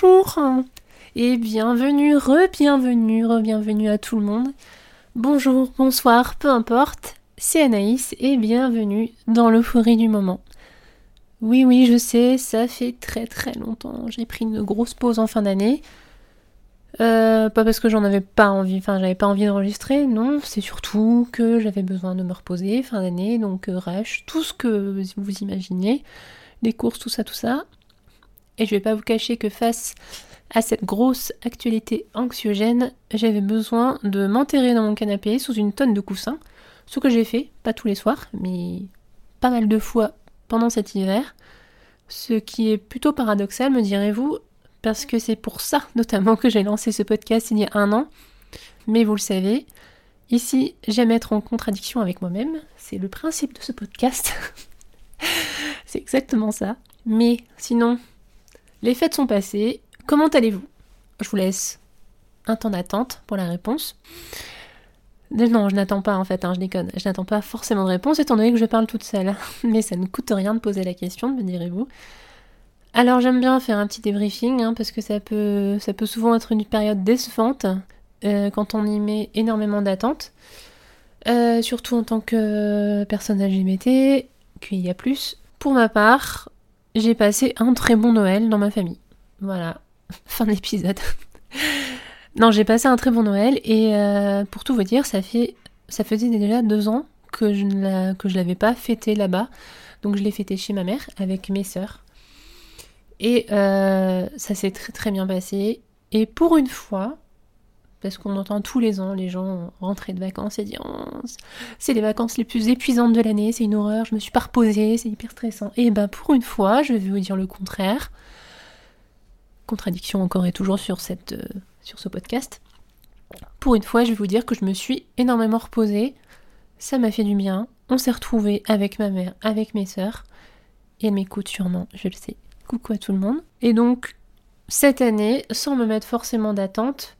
Bonjour et bienvenue, re-bienvenue, re-bienvenue à tout le monde. Bonjour, bonsoir, peu importe, c'est Anaïs et bienvenue dans l'euphorie du moment. Oui, oui, je sais, ça fait très très longtemps. J'ai pris une grosse pause en fin d'année. Euh, pas parce que j'en avais pas envie, enfin j'avais pas envie d'enregistrer, non, c'est surtout que j'avais besoin de me reposer fin d'année, donc euh, tout ce que vous imaginez, les courses, tout ça, tout ça. Et je vais pas vous cacher que face à cette grosse actualité anxiogène, j'avais besoin de m'enterrer dans mon canapé sous une tonne de coussins, ce que j'ai fait, pas tous les soirs, mais pas mal de fois pendant cet hiver. Ce qui est plutôt paradoxal, me direz-vous, parce que c'est pour ça notamment que j'ai lancé ce podcast il y a un an. Mais vous le savez, ici j'aime être en contradiction avec moi-même, c'est le principe de ce podcast. c'est exactement ça. Mais sinon, les fêtes sont passées, comment allez-vous? Je vous laisse un temps d'attente pour la réponse. Non, je n'attends pas en fait, hein, je déconne. Je n'attends pas forcément de réponse étant donné que je parle toute seule. Mais ça ne coûte rien de poser la question, me direz-vous. Alors j'aime bien faire un petit débriefing hein, parce que ça peut, ça peut souvent être une période décevante euh, quand on y met énormément d'attentes. Euh, surtout en tant que personne LGBT, qu'il y a plus. Pour ma part, j'ai passé un très bon Noël dans ma famille. Voilà, fin de l'épisode. non, j'ai passé un très bon Noël et euh, pour tout vous dire, ça, fait, ça faisait déjà deux ans que je ne l'avais pas fêté là-bas. Donc je l'ai fêté chez ma mère avec mes sœurs. Et euh, ça s'est très très bien passé. Et pour une fois, parce qu'on entend tous les ans les gens rentrer de vacances et dire oh, c'est les vacances les plus épuisantes de l'année, c'est une horreur, je me suis pas reposée, c'est hyper stressant. Et ben pour une fois, je vais vous dire le contraire. Contradiction encore et toujours sur, euh, sur ce podcast. Pour une fois, je vais vous dire que je me suis énormément reposée. Ça m'a fait du bien. On s'est retrouvés avec ma mère, avec mes sœurs. Et elle m'écoute sûrement, je le sais. Coucou à tout le monde. Et donc, cette année, sans me mettre forcément d'attente,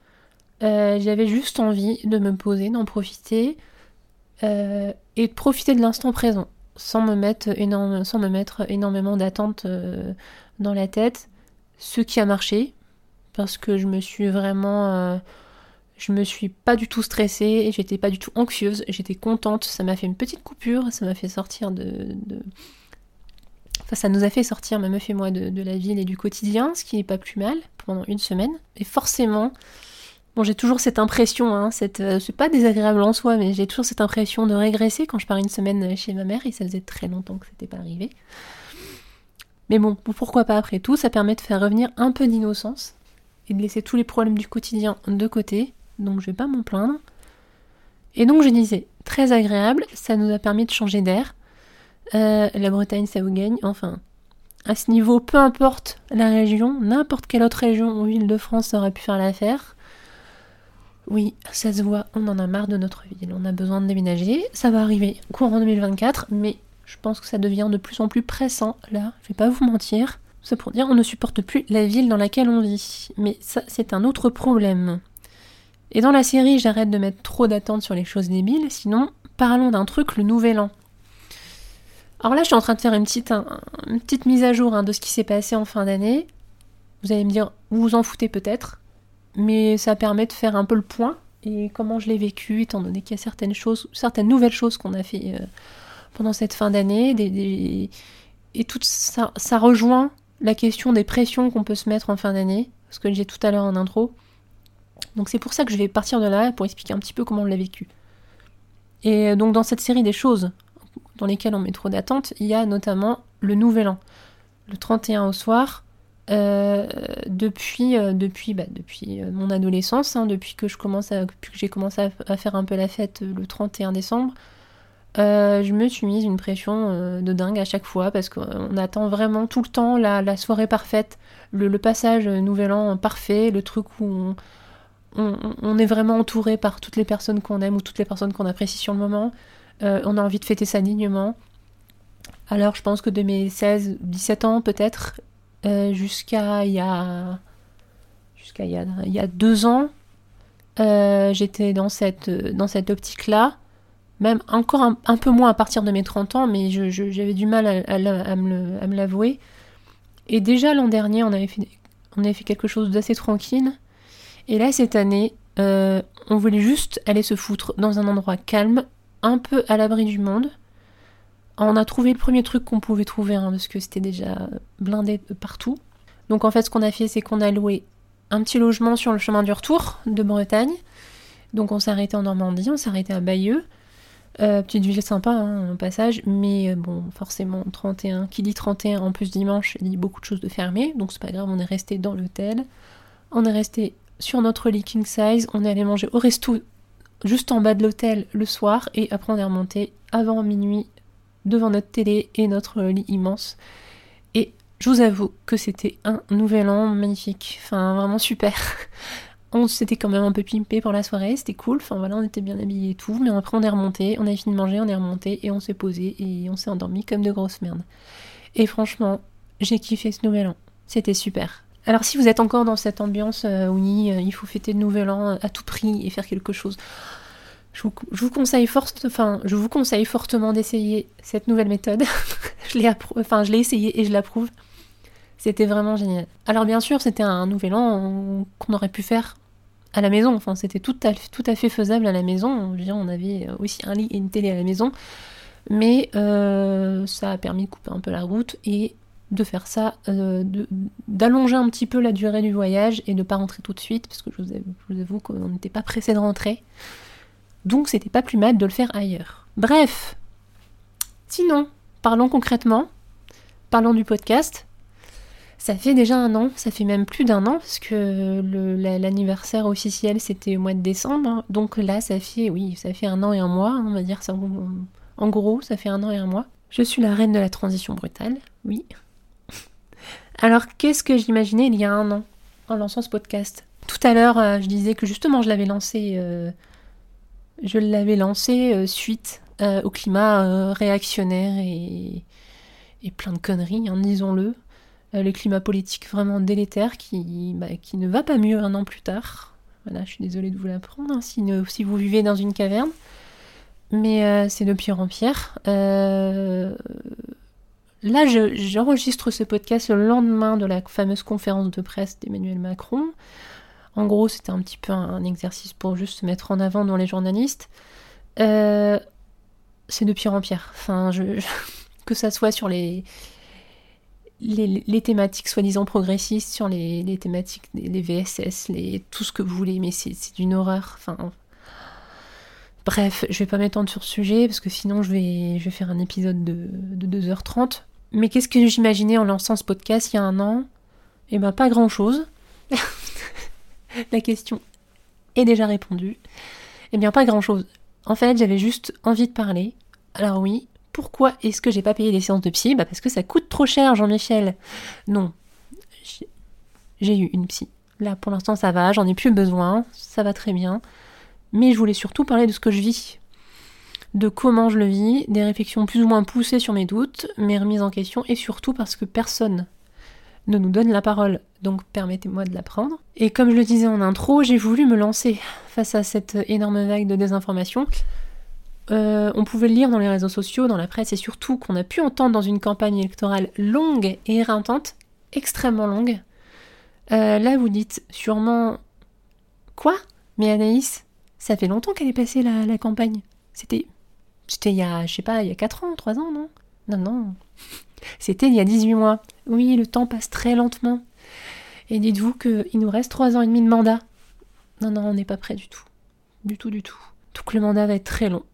euh, j'avais juste envie de me poser, d'en profiter euh, et de profiter de l'instant présent, sans me mettre, énormément d'attente euh, dans la tête. Ce qui a marché, parce que je me suis vraiment. je me suis pas du tout stressée j'étais pas du tout anxieuse, j'étais contente, ça m'a fait une petite coupure, ça m'a fait sortir de Enfin, ça nous a fait sortir, ma meuf et moi, de, la ville et du quotidien, ce qui n'est pas plus mal, pendant une semaine. Et forcément, j'ai toujours cette impression, hein, euh, c'est pas désagréable en soi, mais j'ai toujours cette impression de régresser quand je pars une semaine chez ma mère, et ça faisait très longtemps que c'était pas arrivé. Mais bon, pourquoi pas après tout, ça permet de faire revenir un peu d'innocence et de laisser tous les problèmes du quotidien de côté, donc je vais pas m'en plaindre. Et donc je disais, très agréable, ça nous a permis de changer d'air, euh, la Bretagne, ça vous gagne. Enfin, à ce niveau, peu importe la région, n'importe quelle autre région ou ville de France aurait pu faire l'affaire. Oui, ça se voit, on en a marre de notre ville, on a besoin de déménager. Ça va arriver courant 2024, mais je pense que ça devient de plus en plus pressant, là, je vais pas vous mentir. C'est pour dire on ne supporte plus la ville dans laquelle on vit. Mais ça, c'est un autre problème. Et dans la série, j'arrête de mettre trop d'attentes sur les choses débiles, sinon, parlons d'un truc, le nouvel an. Alors là, je suis en train de faire une petite, mise à jour hein, de ce qui s'est passé en fin d'année. Vous allez me dire, vous vous en foutez peut-être, mais ça permet de faire un peu le point et comment je l'ai vécu, étant donné qu'il y a certaines choses, certaines nouvelles choses qu'on a fait euh, pendant cette fin d'année, et tout ça, ça rejoint la question des pressions qu'on peut se mettre en fin d'année, ce que j'ai tout à l'heure en intro. Donc c'est pour ça que je vais partir de là pour expliquer un petit peu comment on l'a vécu. Et donc dans cette série des choses dans lesquels on met trop d'attentes, il y a notamment le Nouvel An. Le 31 au soir, euh, depuis, euh, depuis, bah, depuis euh, mon adolescence, hein, depuis que je commence à, que j'ai commencé à, faire un peu la fête le 31 décembre, je me suis mise une pression de dingue à chaque fois parce qu'on attend vraiment tout le temps la, soirée parfaite, le, passage Nouvel An parfait, le truc où on, on, est vraiment entouré par toutes les personnes qu'on aime ou toutes les personnes qu'on apprécie sur le moment. On a envie de fêter ça dignement. Alors je pense que de mes 16, 17 ans peut-être, euh, jusqu'à il y a jusqu'à il, y a deux ans, euh, j'étais dans cette, dans cette optique-là. Même encore un, peu moins à partir de mes 30 ans, mais j'avais du mal à, me l'avouer. Et déjà l'an dernier, on avait fait quelque chose d'assez tranquille. Et là, cette année, euh, on voulait juste aller se foutre dans un endroit calme, un peu à l'abri du monde. On a trouvé le premier truc qu'on pouvait trouver, hein, parce que c'était déjà blindé partout. Donc en fait, ce qu'on a fait, c'est qu'on a loué un petit logement sur le chemin du retour de Bretagne. Donc on s'est arrêté en Normandie, on s'est arrêté à Bayeux. Euh, petite ville sympa hein, au passage, mais euh, bon, forcément 31. Qui dit 31 en plus dimanche, il dit beaucoup de choses de fermées, donc c'est pas grave, on est resté dans l'hôtel. On est resté sur notre lit king size, on est allé manger au resto juste en bas de l'hôtel le soir, et après on est remonté avant minuit devant notre télé et notre lit immense. Et je vous avoue que c'était un nouvel an magnifique, enfin vraiment super. On s'était quand même un peu pimpé pour la soirée, c'était cool, enfin voilà, on était bien habillés et tout, mais après on est remonté, on a fini de manger, on est remonté et on s'est posé et on s'est endormi comme de grosses merdes. Et franchement, j'ai kiffé ce nouvel an, c'était super. Alors si vous êtes encore dans cette ambiance euh, où euh, il faut fêter le nouvel an à tout prix et faire quelque chose, je vous, conseille fortement d'essayer cette nouvelle méthode. je l'ai enfin, je l'ai essayé et je l'approuve. C'était vraiment génial. Alors bien sûr, c'était un nouvel an qu'on aurait pu faire à la maison. Enfin, c'était tout à, tout à fait faisable à la maison. on avait aussi un lit et une télé à la maison. Mais euh, ça a permis de couper un peu la route et de faire ça, euh, d'allonger un petit peu la durée du voyage et de ne pas rentrer tout de suite, parce que je vous avoue, qu'on n'était pas pressé de rentrer. Donc c'était pas plus mal de le faire ailleurs. Bref, sinon, parlons concrètement, parlons du podcast. Ça fait déjà un an, ça fait même plus d'un an, parce que l'anniversaire officiel c'était au mois de décembre. Donc là, ça fait, oui, ça fait un an et un mois, on va dire. En gros, ça fait un an et un mois. Je suis la reine de la transition brutale, oui. Alors, qu'est-ce que j'imaginais il y a un an en lançant ce podcast? Tout à l'heure, euh, je disais que justement, je l'avais lancé, euh, je l'avais lancé euh, suite au climat réactionnaire et, plein de conneries, hein, disons-le. Euh, le climat politique vraiment délétère qui, bah, qui ne va pas mieux un an plus tard. Voilà, je suis désolée de vous l'apprendre hein, si, vous vivez dans une caverne. Mais euh, c'est de pire en. Euh, là, j'enregistre ce podcast le lendemain de la fameuse conférence de presse d'Emmanuel Macron. En gros, c'était un petit peu un, exercice pour juste se mettre en avant dans les journalistes. c'est de pire en pire. Enfin, que ça soit sur les, thématiques soi-disant progressistes, sur les, thématiques, les VSS, les, tout ce que vous voulez, mais c'est d'une horreur. Enfin, bref, je vais pas m'étendre sur ce sujet parce que sinon je vais, faire un épisode de, 2h30. Mais qu'est-ce que j'imaginais en lançant ce podcast il y a un an? Eh ben pas grand-chose. La question est déjà répondue. Eh bien pas grand-chose. En fait, j'avais juste envie de parler. Alors oui, pourquoi est-ce que j'ai pas payé des séances de psy? Bah parce que ça coûte trop cher, Jean-Michel. Non, j'ai eu une psy. Là, pour l'instant, ça va, j'en ai plus besoin, ça va très bien. Mais je voulais surtout parler de ce que je vis, de comment je le vis, des réflexions plus ou moins poussées sur mes doutes, mes remises en question, et surtout parce que personne ne nous donne la parole, donc permettez-moi de la prendre. Et comme je le disais en intro, j'ai voulu me lancer face à cette énorme vague de désinformation euh, on pouvait le lire dans les réseaux sociaux, dans la presse et surtout qu'on a pu entendre dans une campagne électorale longue et éreintante, extrêmement longue. Euh, là, vous dites sûrement Quoi? Mais Anaïs, ça fait longtemps qu'elle est passée la, la campagne. C'était. C'était il y a, je sais pas, il y a 4 ans, 3 ans, non? Non, non. C'était il y a 18 mois. Oui, le temps passe très lentement. Et dites-vous qu'il nous reste 3 ans et demi de mandat. Non, non, on n'est pas prêt du tout. Du tout, du tout. Donc le mandat va être très long.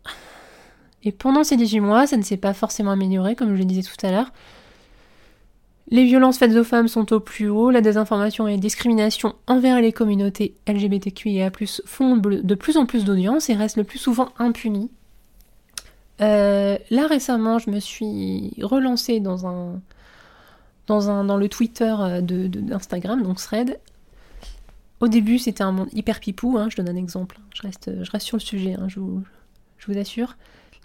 Et pendant ces 18 mois, ça ne s'est pas forcément amélioré, comme je le disais tout à l'heure. Les violences faites aux femmes sont au plus haut, la désinformation et la discrimination envers les communautés LGBTQIA+, font de plus en plus d'audience et restent le plus souvent impunis. Euh, là récemment, je me suis relancée dans un, dans un dans le Twitter d'Instagram, de, donc Thread, au début, c'était un monde hyper pipou, hein, je donne un exemple, je reste, je reste sur le sujet, hein, je, vous, assure,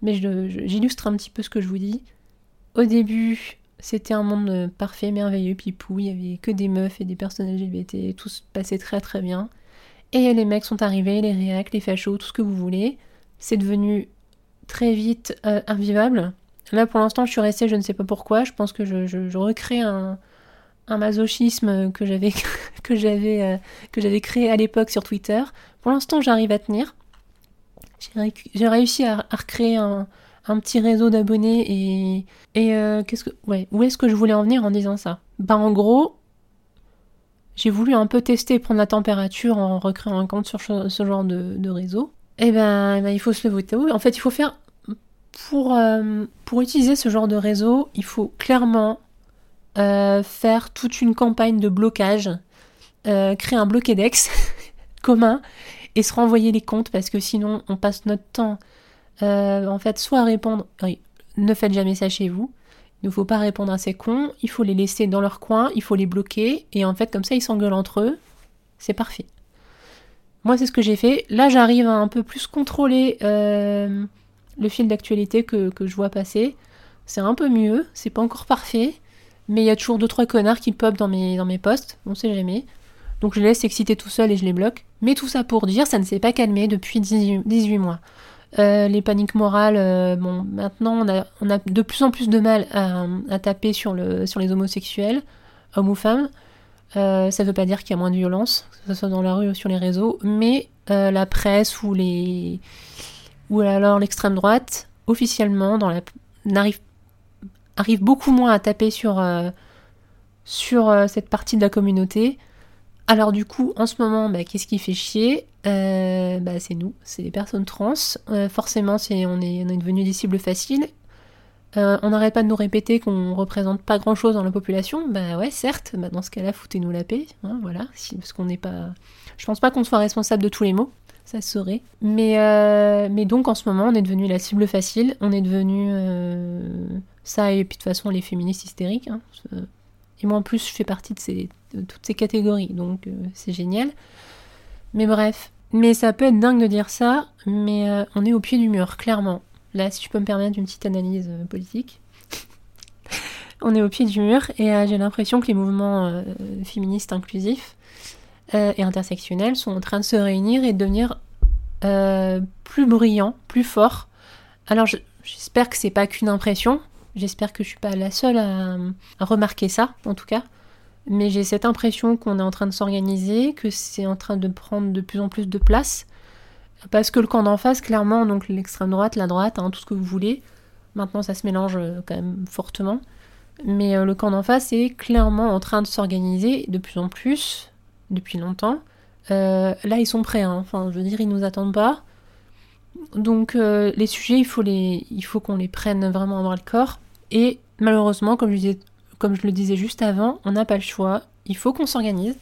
mais j'illustre un petit peu ce que je vous dis. Au début, c'était un monde parfait, merveilleux, pipou, il y avait que des meufs et des personnes LGBT, tout se passait très très bien. Et les mecs sont arrivés, les réacs, les fachos, tout ce que vous voulez. C'est devenu très vite euh, invivable. Là, pour l'instant, je suis restée, je ne sais pas pourquoi. Je pense que je, recrée un, masochisme que j'avais que j'avais euh, que j'avais créé à l'époque sur Twitter. Pour l'instant, j'arrive à tenir. J'ai réussi à, recréer un, petit réseau d'abonnés et euh, qu'est-ce que ouais où est-ce que je voulais en venir en disant ça? Bah en gros, j'ai voulu un peu tester prendre la température en recréant un compte sur ce, genre de, réseau. Eh ben, eh ben, il faut se le voter. En fait, il faut faire pour euh, pour utiliser ce genre de réseau, il faut clairement euh, faire toute une campagne de blocage, euh, créer un bloquedex commun et se renvoyer les comptes parce que sinon on passe notre temps en fait soit à répondre, ne faites jamais ça chez vous, il ne faut pas répondre à ces cons, il faut les laisser dans leur coin, il faut les bloquer. Et en fait comme ça ils s'engueulent entre eux, c'est parfait. Moi c'est ce que j'ai fait, là j'arrive à un peu plus contrôler le fil d'actualité que, que je vois passer, c'est un peu mieux, c'est pas encore parfait, mais il y a toujours 2-3 connards qui pop dans mes, dans mes posts, on sait jamais. Donc je les laisse exciter tout seul et je les bloque. Mais tout ça pour dire, ça ne s'est pas calmé depuis 18, mois. Euh, les paniques morales, euh, bon, maintenant on a, on a de plus en plus de mal à, taper sur les homosexuels, hommes ou femmes. Euh, ça ne veut pas dire qu'il y a moins de violence, que ce soit dans la rue ou sur les réseaux, mais la presse ou les ou alors l'extrême droite, officiellement, dans la, n'arrive arrive beaucoup moins à taper sur, euh, sur euh, cette partie de la communauté. Alors du coup, en ce moment, bah, qu'est-ce qui fait chier? Euh, bah, C'est nous, c'est les personnes trans. forcément, c'est, on, est, on est devenu des cibles faciles. on n'arrête pas de nous répéter qu'on représente pas grand-chose dans la population. Bah ouais, certes, bah, dans ce cas-là, foutez-nous la paix. Hein, voilà, parce qu'on n'est pas... Je pense pas qu'on soit responsable de tous les maux ça serait. Mais, mais donc en ce moment, on est devenu la cible facile, on est devenu ça, et puis de toute façon, les féministes hystériques. Hein, et moi, en plus, je fais partie de, ces, toutes ces catégories, donc euh, c'est génial. Mais bref. Mais ça peut être dingue de dire ça, mais euh, on est au pied du mur, clairement. Là, si tu peux me permettre une petite analyse euh, politique. on est au pied du mur, et j'ai l'impression que les mouvements féministes inclusifs et intersectionnels sont en train de se réunir et de devenir plus brillants, plus forts. Alors, j'espère que c'est pas qu'une impression, J'espère que je suis pas la seule à, remarquer ça, en tout cas. Mais j'ai cette impression qu'on est en train de s'organiser, que c'est en train de prendre de plus en plus de place. Parce que le camp d'en face, clairement, donc l'extrême droite, la droite, hein, tout ce que vous voulez, maintenant ça se mélange euh, quand même fortement. Mais euh, le camp d'en face est clairement en train de s'organiser de plus en plus, depuis longtemps. Euh, là, ils sont prêts, hein. enfin, je veux dire, ils nous attendent pas. Donc, les sujets, il faut, qu'on les prenne vraiment dans le corps. Et malheureusement, comme je, le disais juste avant, on n'a pas le choix. Il faut qu'on s'organise.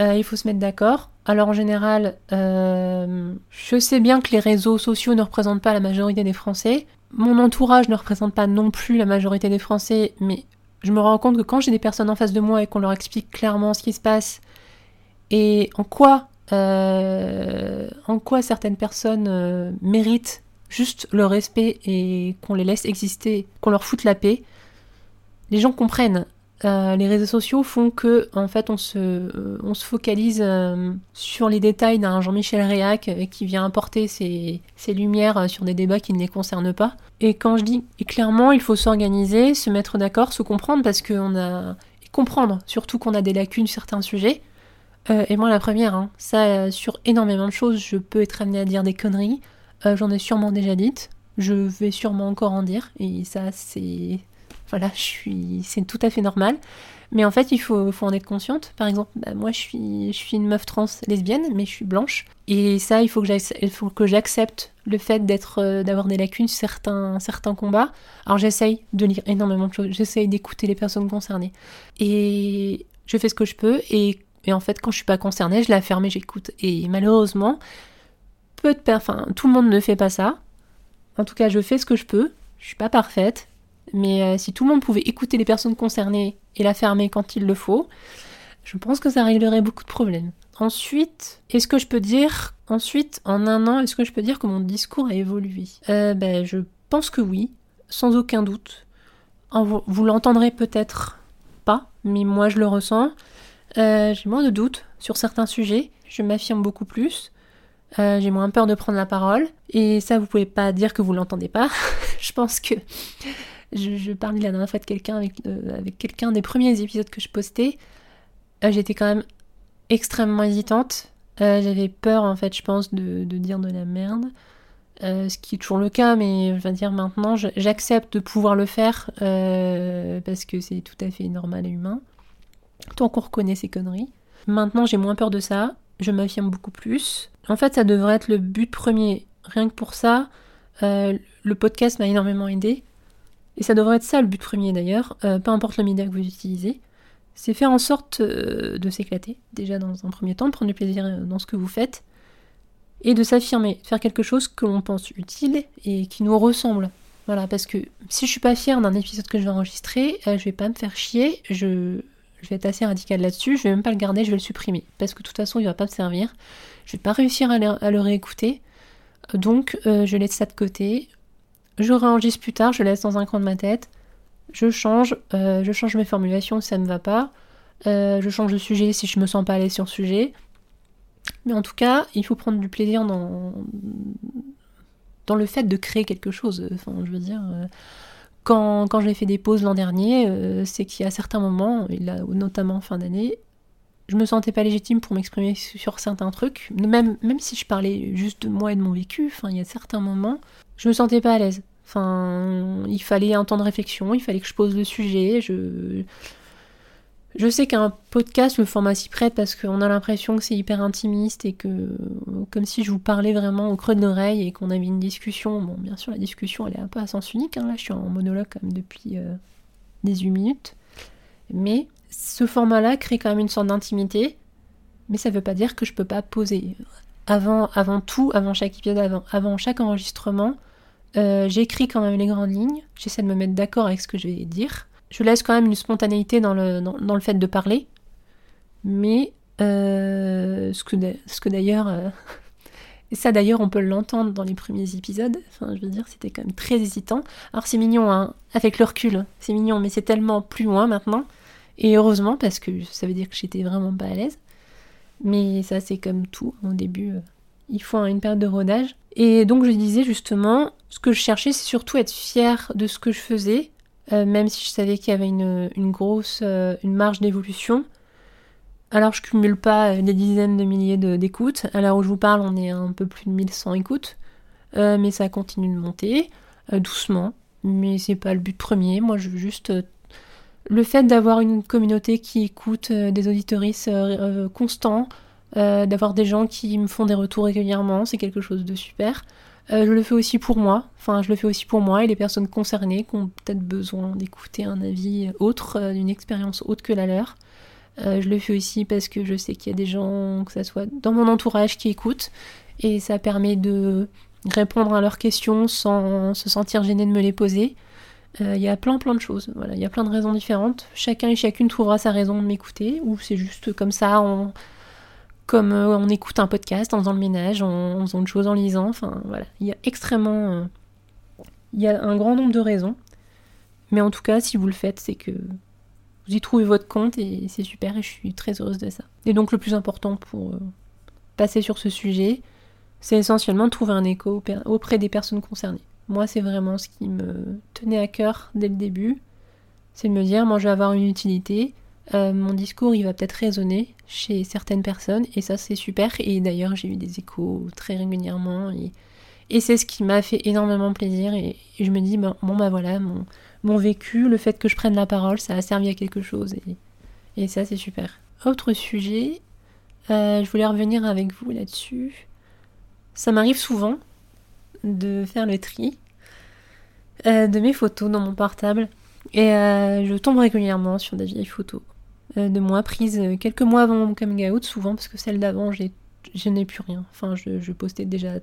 Euh, il faut se mettre d'accord. Alors en général, euh, je sais bien que les réseaux sociaux ne représentent pas la majorité des Français. Mon entourage ne représente pas non plus la majorité des Français, mais je me rends compte que quand j'ai des personnes en face de moi et qu'on leur explique clairement ce qui se passe et en quoi, euh, en quoi certaines personnes méritent juste le respect et qu'on les laisse exister, qu'on leur foute la paix, les gens comprennent. Euh, les réseaux sociaux font que en fait on se, euh, on se focalise euh, sur les détails d'un Jean-Michel Réac qui vient apporter ses, ses, lumières sur des débats qui ne les concernent pas. Et quand je dis clairement il faut s'organiser, se mettre d'accord, se comprendre parce qu'on a et comprendre surtout qu'on a des lacunes sur certains sujets. Et moi la première, hein, ça sur énormément de choses, je peux être amenée à dire des conneries. Euh, j'en ai sûrement déjà dites. Je vais sûrement encore en dire. Et ça, c'est. Voilà, je suis. C'est tout à fait normal. Mais en fait, il faut, en être consciente. Par exemple, bah, moi, je suis, je suis une meuf trans lesbienne, mais je suis blanche. Et ça, il faut que j'accepte le fait d'être, euh, d'avoir des lacunes sur certains, certains combats. Alors, j'essaye de lire énormément de choses. J'essaye d'écouter les personnes concernées. Et je fais ce que je peux. Et, et en fait, quand je suis pas concernée, je la ferme et j'écoute. Et malheureusement, peu de enfin, tout le monde ne fait pas ça. En tout cas, je fais ce que je peux. Je suis pas parfaite, mais euh, si tout le monde pouvait écouter les personnes concernées et la fermer quand il le faut, je pense que ça réglerait beaucoup de problèmes. Ensuite, est-ce que je peux dire, ensuite, en un an, est-ce que je peux dire que mon discours a évolué? Euh, ben, Je pense que oui, sans aucun doute. Vous, l'entendrez peut-être pas, mais moi je le ressens. Euh, j'ai moins de doutes sur certains sujets, je m'affirme beaucoup plus. Euh, j'ai moins peur de prendre la parole. Et ça, vous pouvez pas dire que vous l'entendez pas. je pense que je, parlais la dernière fois de quelqu'un avec, euh, avec quelqu'un des premiers épisodes que je postais. J'étais quand même extrêmement hésitante. J'avais peur en fait, je pense, de, de dire de la merde. ce qui est toujours le cas, mais je vais dire maintenant, j'accepte de pouvoir le faire parce que c'est tout à fait normal et humain. Tant qu'on reconnaît ces conneries. Maintenant, j'ai moins peur de ça. Je m'affirme beaucoup plus. En fait, ça devrait être le but premier. Rien que pour ça, euh, le podcast m'a énormément aidé. Et ça devrait être ça le but premier d'ailleurs, euh, peu importe le média que vous utilisez. C'est faire en sorte euh, de s'éclater, déjà dans un premier temps, de prendre du plaisir dans ce que vous faites, et de s'affirmer, faire quelque chose que l'on pense utile et qui nous ressemble. Voilà, parce que si je suis pas fière d'un épisode que je vais enregistrer, je vais pas me faire chier, je, je vais être assez radical là-dessus, je vais même pas le garder, je vais le supprimer. Parce que de toute façon, il va pas me servir. Je vais pas réussir à le, réécouter. Donc, euh, je laisse ça de côté. Je réenregistre plus tard, je laisse dans un coin de ma tête. Je change, euh, je change mes formulations si ça ne va pas. Euh, je change de sujet si je me sens pas aller sur le sujet. Mais en tout cas, il faut prendre du plaisir dans, dans le fait de créer quelque chose. Je veux dire, quand, quand j'ai fait des pauses l'an dernier, euh, c'est qu'il y a certains moments, et là, notamment en fin d'année, je me sentais pas légitime pour m'exprimer sur certains trucs. Même, même si je parlais juste de moi et de mon vécu, enfin, il y a certains moments, je me sentais pas à l'aise. Enfin, il fallait un temps de réflexion, il fallait que je pose le sujet. Je, je sais qu'un podcast, le format s'y prête parce qu'on a l'impression que c'est hyper intimiste et que, comme si je vous parlais vraiment au creux de l'oreille et qu'on avait une discussion. Bon, bien sûr, la discussion, elle est un peu à sens unique. Hein. Là, je suis en monologue depuis 18 euh, minutes. Mais ce format-là crée quand même une sorte d'intimité. Mais ça ne veut pas dire que je peux pas poser. Avant, avant tout, avant chaque épisode, avant, avant chaque enregistrement, euh, j'écris quand même les grandes lignes. J'essaie de me mettre d'accord avec ce que je vais dire je laisse quand même une spontanéité dans le, fait de parler. Mais euh, ce que, d'ailleurs. Euh, ça d'ailleurs, on peut l'entendre dans les premiers épisodes. Enfin, je veux dire, c'était quand même très hésitant. Alors c'est mignon, hein, avec le recul, c'est mignon, mais c'est tellement plus loin maintenant. Et heureusement, parce que ça veut dire que j'étais vraiment pas à l'aise. Mais ça, c'est comme tout. Au début, euh, il faut une période de rodage. Et donc, je disais justement, ce que je cherchais, c'est surtout être fière de ce que je faisais, euh, même si je savais qu'il y avait une, grosse euh, marge d'évolution. Alors je cumule pas euh, des dizaines de milliers d'écoutes. À l'heure où je vous parle, on est un peu plus de 1100 écoutes. mais ça continue de monter, doucement. Mais c'est pas le but premier. Moi, je veux juste le fait d'avoir une communauté qui écoute des auditoristes constants, d'avoir des gens qui me font des retours régulièrement, c'est quelque chose de super. Euh, je le fais aussi pour moi, enfin je le fais aussi pour moi et les personnes concernées qui ont peut-être besoin d'écouter un avis autre, euh, d'une expérience autre que la leur. Euh, je le fais aussi parce que je sais qu'il y a des gens, que ce soit dans mon entourage, qui écoutent et ça permet de répondre à leurs questions sans se sentir gêné de me les poser. Il y a plein plein de choses, voilà, il y a plein de raisons différentes. Chacun et chacune trouvera sa raison de m'écouter ou c'est juste comme ça, comme euh, on écoute un podcast en faisant le ménage, en, faisant autre chose, en lisant. Enfin voilà, il y a extrêmement. Euh, il y a un grand nombre de raisons. Mais en tout cas, si vous le faites, c'est que vous y trouvez votre compte et c'est super et je suis très heureuse de ça. Et donc le plus important pour euh, passer sur ce sujet, c'est essentiellement de trouver un écho auprès des personnes concernées. Moi, c'est vraiment ce qui me tenait à cœur dès le début. C'est de me dire, moi je vais avoir une utilité, euh, mon discours il va peut-être résonner chez certaines personnes et ça c'est super et d'ailleurs j'ai eu des échos très régulièrement et, c'est ce qui m'a fait énormément plaisir et, je me dis bon, bon bah voilà mon, mon, vécu, le fait que je prenne la parole ça a servi à quelque chose et, ça c'est super. Autre sujet, euh, je voulais revenir avec vous là-dessus. Ça m'arrive souvent de faire le tri euh, de mes photos dans mon portable et je tombe régulièrement sur des vieilles photos de moi prise euh, quelques mois avant mon coming out, souvent parce que celle d'avant, je n'ai plus rien. Enfin, je, postais déjà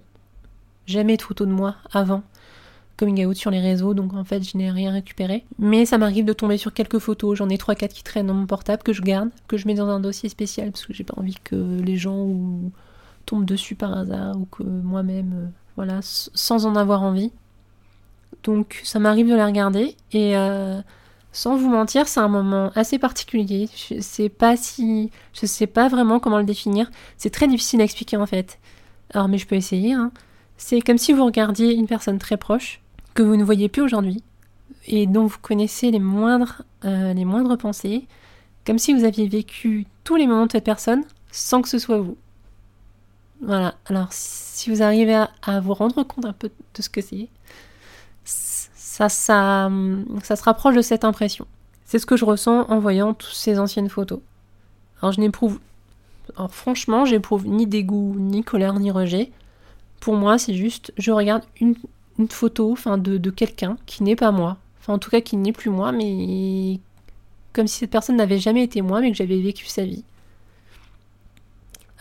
jamais de photos de moi avant coming out sur les réseaux, donc en fait, je n'ai rien récupéré. Mais ça m'arrive de tomber sur quelques photos, j'en ai 3-4 qui traînent dans mon portable, que je garde, que je mets dans un dossier spécial, parce que j'ai pas envie que les gens tombent dessus par hasard, ou que moi-même, euh, voilà, sans en avoir envie. Donc ça m'arrive de les regarder, et sans vous mentir, c'est un moment assez particulier. Je sais pas si. Je sais pas vraiment comment le définir. C'est très difficile à expliquer en fait. Alors, mais je peux essayer. Hein. C'est comme si vous regardiez une personne très proche, que vous ne voyez plus aujourd'hui et dont vous connaissez les moindres, euh, les moindres pensées, comme si vous aviez vécu tous les moments de cette personne sans que ce soit vous. Voilà, alors si vous arrivez à, vous rendre compte un peu de ce que c'est, ça, ça, ça se rapproche de cette impression. C'est ce que je ressens en voyant toutes ces anciennes photos. Alors je n'éprouve... Alors franchement, j'éprouve ni dégoût, ni colère, ni rejet. Pour moi, c'est juste, je regarde une, photo enfin, de, quelqu'un qui n'est pas moi. Enfin, en tout cas, qui n'est plus moi, mais comme si cette personne n'avait jamais été moi, mais que j'avais vécu sa vie.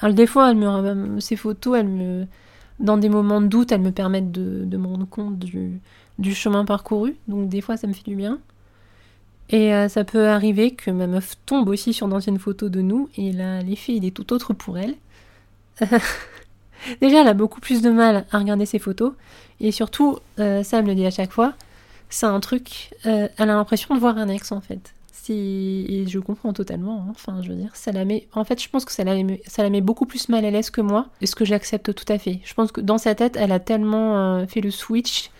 Alors des fois, elle me, ces photos, elles me, dans des moments de doute, elles me permettent de me rendre compte du, du, chemin parcouru. Donc des fois, ça me fait du bien. Et euh, ça peut arriver que ma meuf tombe aussi sur d'anciennes photos de nous, et là, l'effet, il est tout autre pour elle. Déjà, elle a beaucoup plus de mal à regarder ses photos, et surtout, euh, ça, me le dit à chaque fois, c'est un truc, euh, elle a l'impression de voir un ex en fait. Je comprends totalement. Hein. Enfin, je veux dire, ça la met. En fait, je pense que ça la met, ça la met beaucoup plus mal à l'aise que moi, et ce que j'accepte tout à fait. Je pense que dans sa tête, elle a tellement euh, fait le switch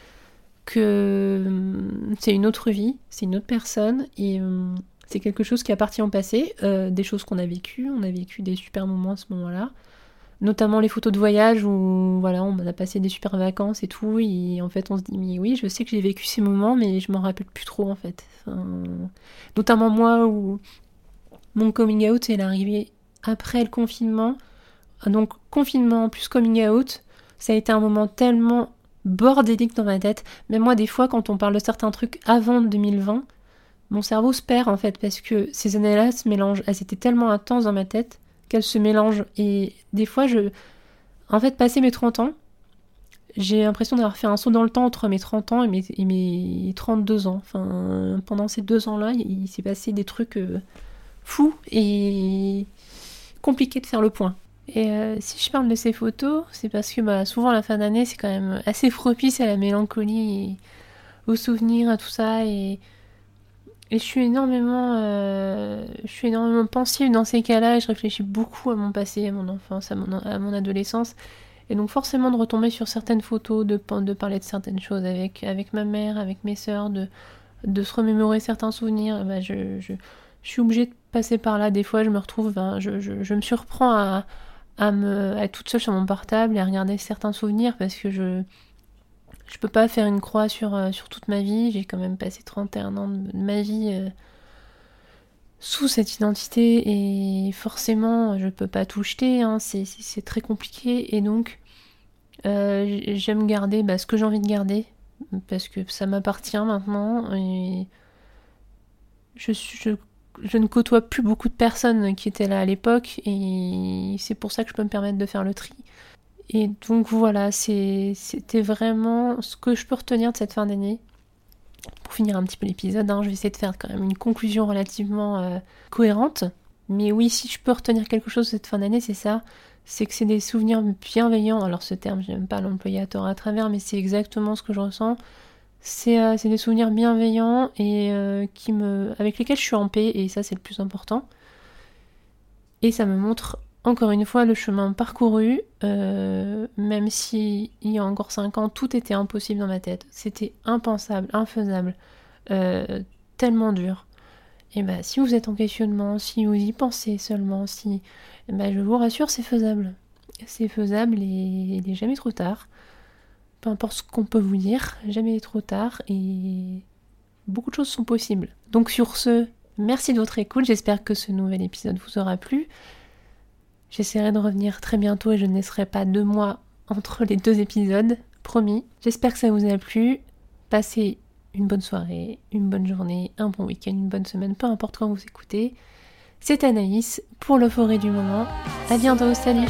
hum, c'est une autre vie, c'est une autre personne, et hum, c'est quelque chose qui appartient au passé, euh, des choses qu'on a vécues. On a vécu des super moments à ce moment-là notamment les photos de voyage où voilà, on a passé des super vacances et tout, et en fait on se dit mais oui, je sais que j'ai vécu ces moments, mais je m'en rappelle plus trop en fait. notamment moi où mon coming out est arrivé après le confinement, donc confinement plus coming out, ça a été un moment tellement bordélique dans ma tête. Même moi des fois quand on parle de certains trucs avant 2020, mon cerveau se perd en fait parce que ces années-là se mélangent, elles étaient tellement intenses dans ma tête qu'elles se mélangent. Et des fois, je. En fait, passé mes 30 ans, j'ai l'impression d'avoir fait un saut dans le temps entre mes 30 ans et mes, et mes 32 ans. Enfin, pendant ces deux ans-là, il, s'est passé des trucs euh, fous et compliqués de faire le point. Et euh, si je parle de ces photos, c'est parce que bah, souvent la fin d'année, c'est quand même assez propice à la mélancolie aux souvenirs, à tout ça. Et je suis énormément, euh, je suis énormément pensive dans ces cas-là. Et je réfléchis beaucoup à mon passé, à mon enfance, à mon, à mon adolescence. Et donc forcément de retomber sur certaines photos, de, parler de certaines choses avec, ma mère, avec mes sœurs, de, se remémorer certains souvenirs, bah je, suis obligée de passer par là. Des fois, je me retrouve, ben, je, me surprends à, à, me, à être toute seule sur mon portable et à regarder certains souvenirs parce que je, je peux pas faire une croix sur, euh, toute ma vie. J'ai quand même passé 31 ans de, ma vie euh, sous cette identité et forcément je peux pas tout jeter. Hein. c'est très compliqué et donc euh, j'aime garder bah, ce que j'ai envie de garder parce que ça m'appartient maintenant et je, je, je, ne côtoie plus beaucoup de personnes qui étaient là à l'époque et c'est pour ça que je peux me permettre de faire le tri. Et donc voilà, c'était vraiment ce que je peux retenir de cette fin d'année. Pour finir un petit peu l'épisode, hein, je vais essayer de faire quand même une conclusion relativement euh, cohérente. Mais oui, si je peux retenir quelque chose de cette fin d'année, c'est ça. C'est que c'est des souvenirs bienveillants. Alors ce terme, je n'aime pas l'employer à tort à travers, mais c'est exactement ce que je ressens. C'est euh, des souvenirs bienveillants et euh, qui me, avec lesquels je suis en paix, et ça c'est le plus important. Et ça me montre encore une fois, le chemin parcouru, euh, même si il y a encore 5 ans, tout était impossible dans ma tête. C'était impensable, infaisable, tellement dur. Et bah, si vous êtes en questionnement, si vous y pensez seulement, si, bah, je vous rassure, c'est faisable. C'est faisable et il n'est jamais trop tard. Peu importe ce qu'on peut vous dire, jamais trop tard et beaucoup de choses sont possibles. Donc sur ce, merci de votre écoute. J'espère que ce nouvel épisode vous aura plu. J'essaierai de revenir très bientôt et je ne laisserai pas deux mois entre les deux épisodes, promis. J'espère que ça vous a plu. Passez une bonne soirée, une bonne journée, un bon week-end, une bonne semaine, peu importe quand vous écoutez. C'est Anaïs pour l'euphorie du moment. À bientôt, salut